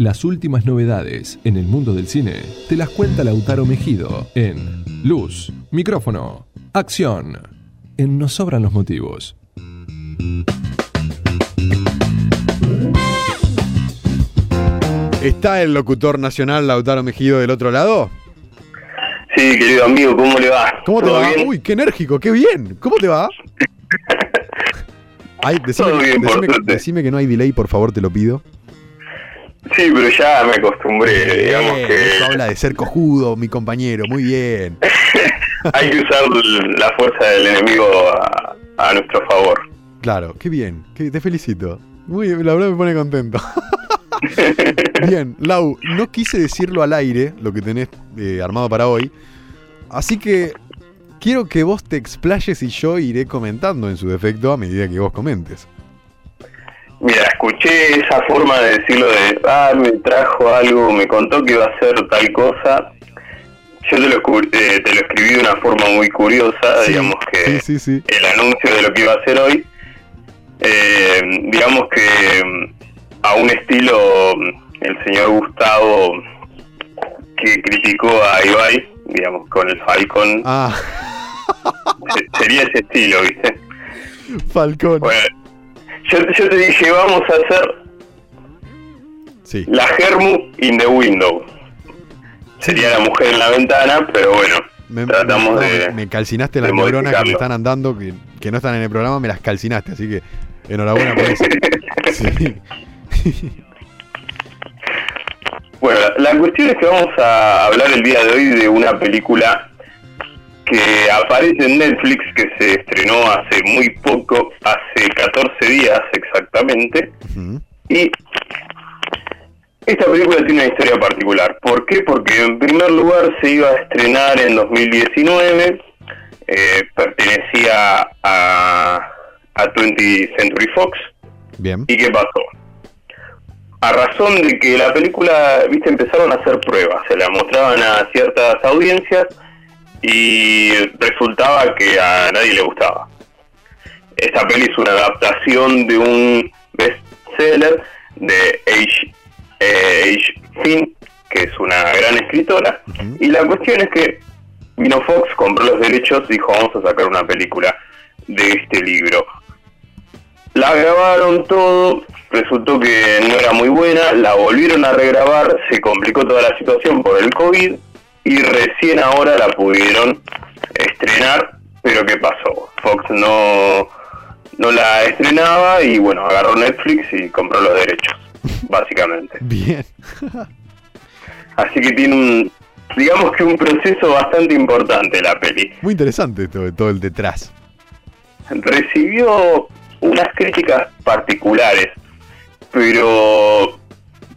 Las últimas novedades en el mundo del cine te las cuenta Lautaro Mejido en Luz, Micrófono, Acción. En Nos Sobran los Motivos. ¿Está el locutor nacional Lautaro Mejido del otro lado? Sí, querido amigo, ¿cómo le va? ¿Cómo te ¿Todo va? bien? Uy, qué enérgico, qué bien. ¿Cómo te va? Ay, decime, Todo bien, decime- decime que no hay delay, por favor, te lo pido. Sí, pero ya me acostumbré, digamos que Eso habla de ser cojudo, mi compañero. Muy bien. hay que usar la fuerza del enemigo a, a nuestro favor. Claro, qué bien. qué- te felicito. Muy bien, la verdad me pone contento. bien, Lau, no quise decirlo al aire, lo que tenés eh, armado para hoy. Así que quiero que vos te explayes y yo iré comentando en su defecto a medida que vos comentes. Mira, escuché esa forma de decirlo de, ah, me trajo algo, me contó que iba a hacer tal cosa. Yo te lo, eh, te lo escribí de una forma muy curiosa, Sí, digamos que Sí, sí, sí. el anuncio de lo que iba a hacer hoy, eh, digamos que mm, a un estilo mm, el señor Gustavo que criticó a Ibai, digamos, con el Falcon, Ah, se- sería ese estilo, ¿viste? Falcón. Bueno, yo, yo te dije, vamos a hacer Sí. la Germu in the window. Sería la mujer en la ventana, pero bueno, Me, tratamos me- de... me- calcinaste las neuronas que me están andando, que, que no están en el programa, me las calcinaste, así que enhorabuena por eso. Bueno, la, la cuestión es que vamos a hablar el día de hoy de una película que aparece en Netflix, que se estrenó hace muy poco, hace 14 días exactamente, y esta película tiene una historia particular. ¿Por qué? Porque en primer lugar se iba a estrenar en 2019, eh, pertenecía a, a 20th Century Fox, Bien. ¿Y qué pasó? A razón de que la película, viste, empezaron a hacer pruebas, se la mostraban a ciertas audiencias y resultaba que a nadie le gustaba. Esta peli es una adaptación de un bestseller de H. eh, H. Finn, que es una gran escritora, y la cuestión es que vino Fox, compró los derechos y dijo vamos a sacar una película de este libro. La grabaron todo, resultó que no era muy buena, la volvieron a regrabar, se complicó toda la situación por el COVID y recién ahora la pudieron estrenar, pero ¿qué pasó? Fox no, no la estrenaba y bueno, agarró Netflix y compró los derechos, básicamente. Bien. Así que tiene un, digamos que un proceso bastante importante la peli. Muy interesante todo, todo el detrás. recibió unas críticas particulares, pero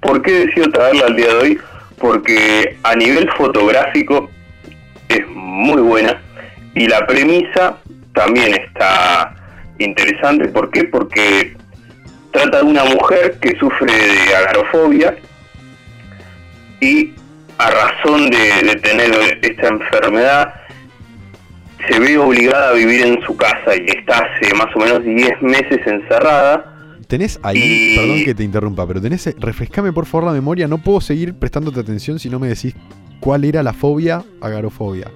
¿por qué decido traerla al día de hoy? Porque a nivel fotográfico es muy buena y la premisa también está interesante. ¿Por qué? Porque trata de una mujer que sufre de agarofobia y a razón de, de tener esta enfermedad se ve obligada a vivir en su casa y está hace más o menos 10 meses encerrada. Tenés ahí, perdón que te interrumpa, pero tenés, refrescame por favor la memoria, no puedo seguir prestándote atención si no me decís cuál era la fobia, agarofobia.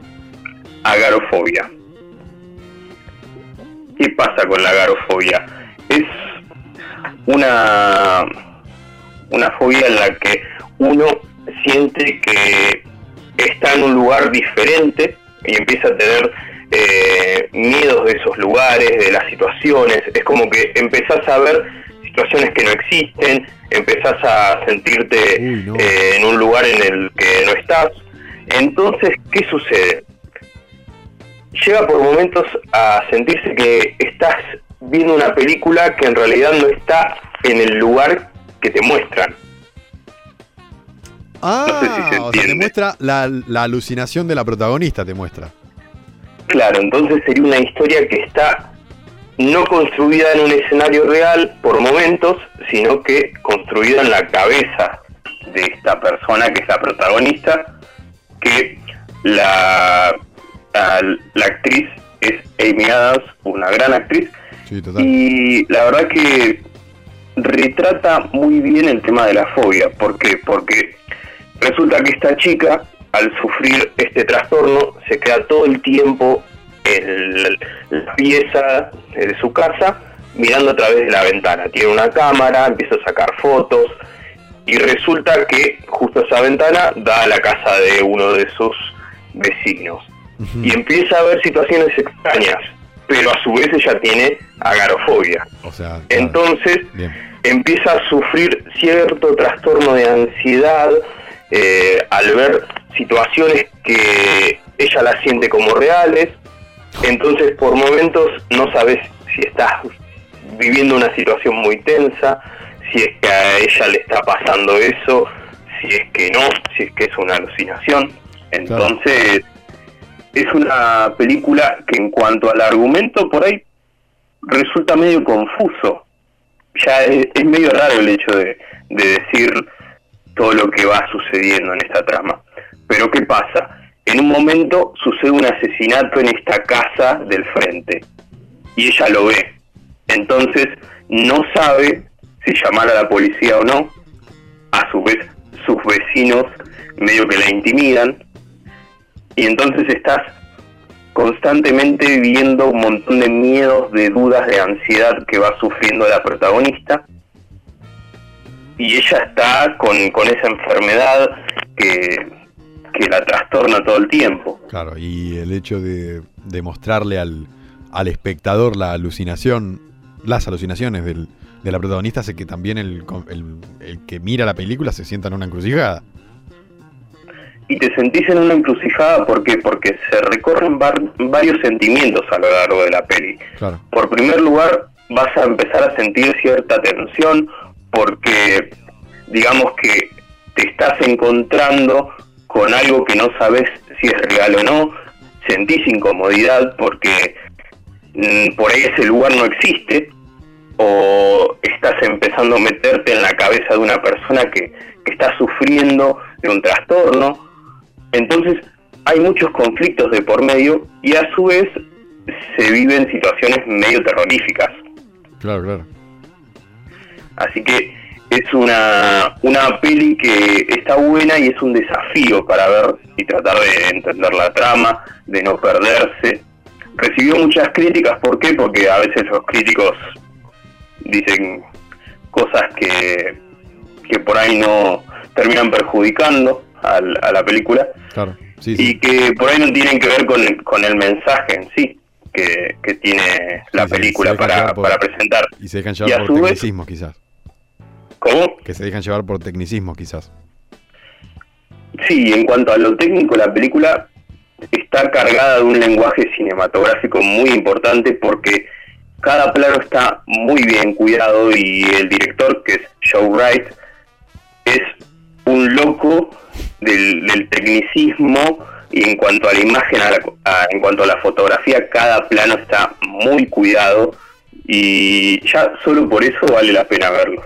Agarofobia. ¿Qué pasa con la agarofobia? Es una, una fobia en la que uno siente que está en un lugar diferente y empieza a tener eh, miedos de esos lugares, de las situaciones. Es como que empezás a ver situaciones que no existen, empezás a sentirte Uy, no. eh, en un lugar en el que no estás. Entonces, ¿qué sucede? Llega por momentos a sentirse que estás viendo una película que en realidad no está en el lugar que te muestran. Ah, sé si se o sea, te muestra la, la alucinación de la protagonista, te muestra. Claro, entonces sería una historia que está no construida en un escenario real por momentos, sino que construida en la cabeza de esta persona que es la protagonista, que la, la, la actriz es Amy Adams, una gran actriz, Sí, total. y la verdad que retrata muy bien el tema de la fobia. ¿Por qué? Porque resulta que esta chica, al sufrir este trastorno, se queda todo el tiempo la pieza de su casa mirando a través de la ventana. Tiene una cámara, empieza a sacar fotos y resulta que justo esa ventana da a la casa de uno de sus vecinos. Y empieza a ver situaciones extrañas, pero a su vez ella tiene agarofobia. O sea, Entonces empieza a sufrir cierto trastorno de ansiedad eh, al ver situaciones que ella las siente como reales. Entonces por momentos no sabes si estás viviendo una situación muy tensa, si es que a ella le está pasando eso, si es que no, si es que es una alucinación. Entonces, es una película que en cuanto al argumento por ahí resulta medio confuso. Ya es, es medio raro el hecho de, de decir todo lo que va sucediendo en esta trama. Pero ¿qué pasa? En un momento sucede un asesinato en esta casa del frente y ella lo ve. Entonces no sabe si llamar a la policía o no. A su vez sus vecinos medio que la intimidan. Y entonces estás constantemente viendo un montón de miedos, de dudas, de ansiedad que va sufriendo la protagonista. Y ella está con, con esa enfermedad que, que la trastorna todo el tiempo. Claro, y el hecho de, de mostrarle al, al espectador la alucinación, las alucinaciones del, de la protagonista hace que también el, el, el, que mira la película se sienta en una encrucijada. Y te sentís en una encrucijada ¿por qué? porque se recorren var, varios sentimientos a lo largo de la peli. Claro. Por primer lugar, vas a empezar a sentir cierta tensión porque digamos que te estás encontrando con algo que no sabes si es real o no, sentís incomodidad porque mm, por ahí ese lugar no existe, o estás empezando a meterte en la cabeza de una persona que, que está sufriendo de un trastorno. Entonces hay muchos conflictos de por medio y a su vez se viven situaciones medio terroríficas. Claro, claro. Así que es una, una peli que está buena y es un desafío para ver y tratar de entender la trama, de no perderse. Recibió muchas críticas, ¿por qué? Porque a veces los críticos dicen cosas que, que por ahí no terminan perjudicando al, a la película claro, sí, sí. y que por ahí no tienen que ver con el, con el mensaje en sí que, que tiene la Sí, película para, por- para presentar. Y se dejan Y a llevar por su vez- tecnicismos quizás. ¿Cómo? Que se dejan llevar por tecnicismos quizás. Sí, en cuanto a lo técnico, la película está cargada de un lenguaje cinematográfico muy importante porque cada plano está muy bien cuidado y el director, que es Joe Wright, es un loco del, del tecnicismo y en cuanto a la imagen, a la- a- en cuanto a la fotografía, cada plano está muy cuidado y ya solo por eso vale la pena verlo.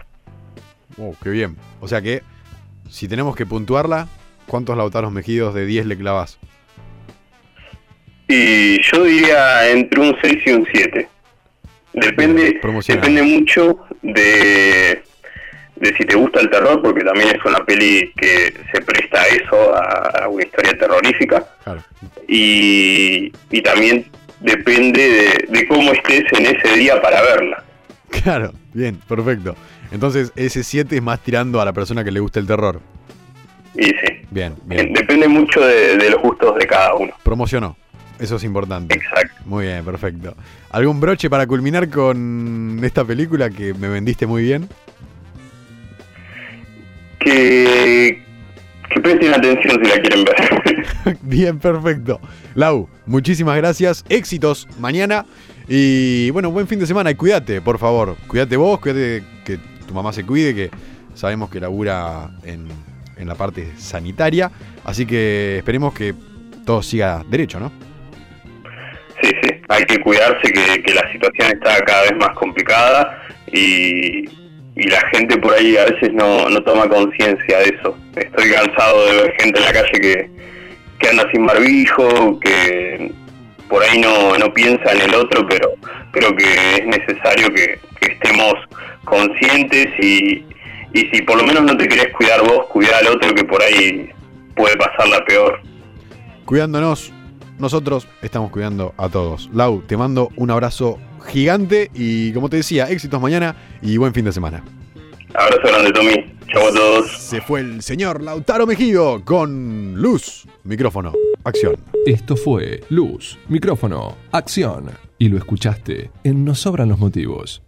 Oh, qué bien. O sea que, si tenemos que puntuarla, ¿cuántos Lautaros Mejidos de 10 le clavas? Y yo diría entre un 6 y un 7. Depende, depende mucho de, de si te gusta el terror, porque también es una peli que se presta a eso, a, a una historia terrorífica. Claro. Y, y también depende de, de cómo estés en ese día para verla. Claro, bien, perfecto. Entonces, ese 7 es más tirando a la persona que le gusta el terror. Y sí, Bien, bien. depende mucho de, de los gustos de cada uno. Promocionó. Eso es importante. Exacto. Muy bien, perfecto. ¿Algún broche para culminar con esta película que me vendiste muy bien? Que, que presten atención si la quieren ver. Bien, perfecto. Lau, muchísimas gracias. Éxitos mañana. Y bueno, buen fin de semana. Y cuídate, por favor. Cuídate vos, cuídate que tu mamá se cuide, que sabemos que labura en, en la parte sanitaria. Así que esperemos que todo siga derecho, ¿no? Sí, sí, hay que cuidarse que, la situación está cada vez más complicada y, y la gente por ahí a veces no, no toma conciencia de eso. Estoy cansado de ver gente en la calle que, que anda sin barbijo, que por ahí no, no piensa en el otro, pero que es necesario que estemos conscientes y, y si por lo menos no te querés cuidar vos, cuidar al otro que por ahí puede pasarla peor. Cuidándonos, nosotros estamos cuidando a todos. Lau, te mando un abrazo gigante y como te decía, éxitos mañana y buen fin de semana. Abrazo grande, Tommy. Chau a todos. Se fue el señor Lautaro Mejido con luz, micrófono, acción. Esto fue Luz, Micrófono, Acción. Y lo escuchaste en Nos Sobran los Motivos.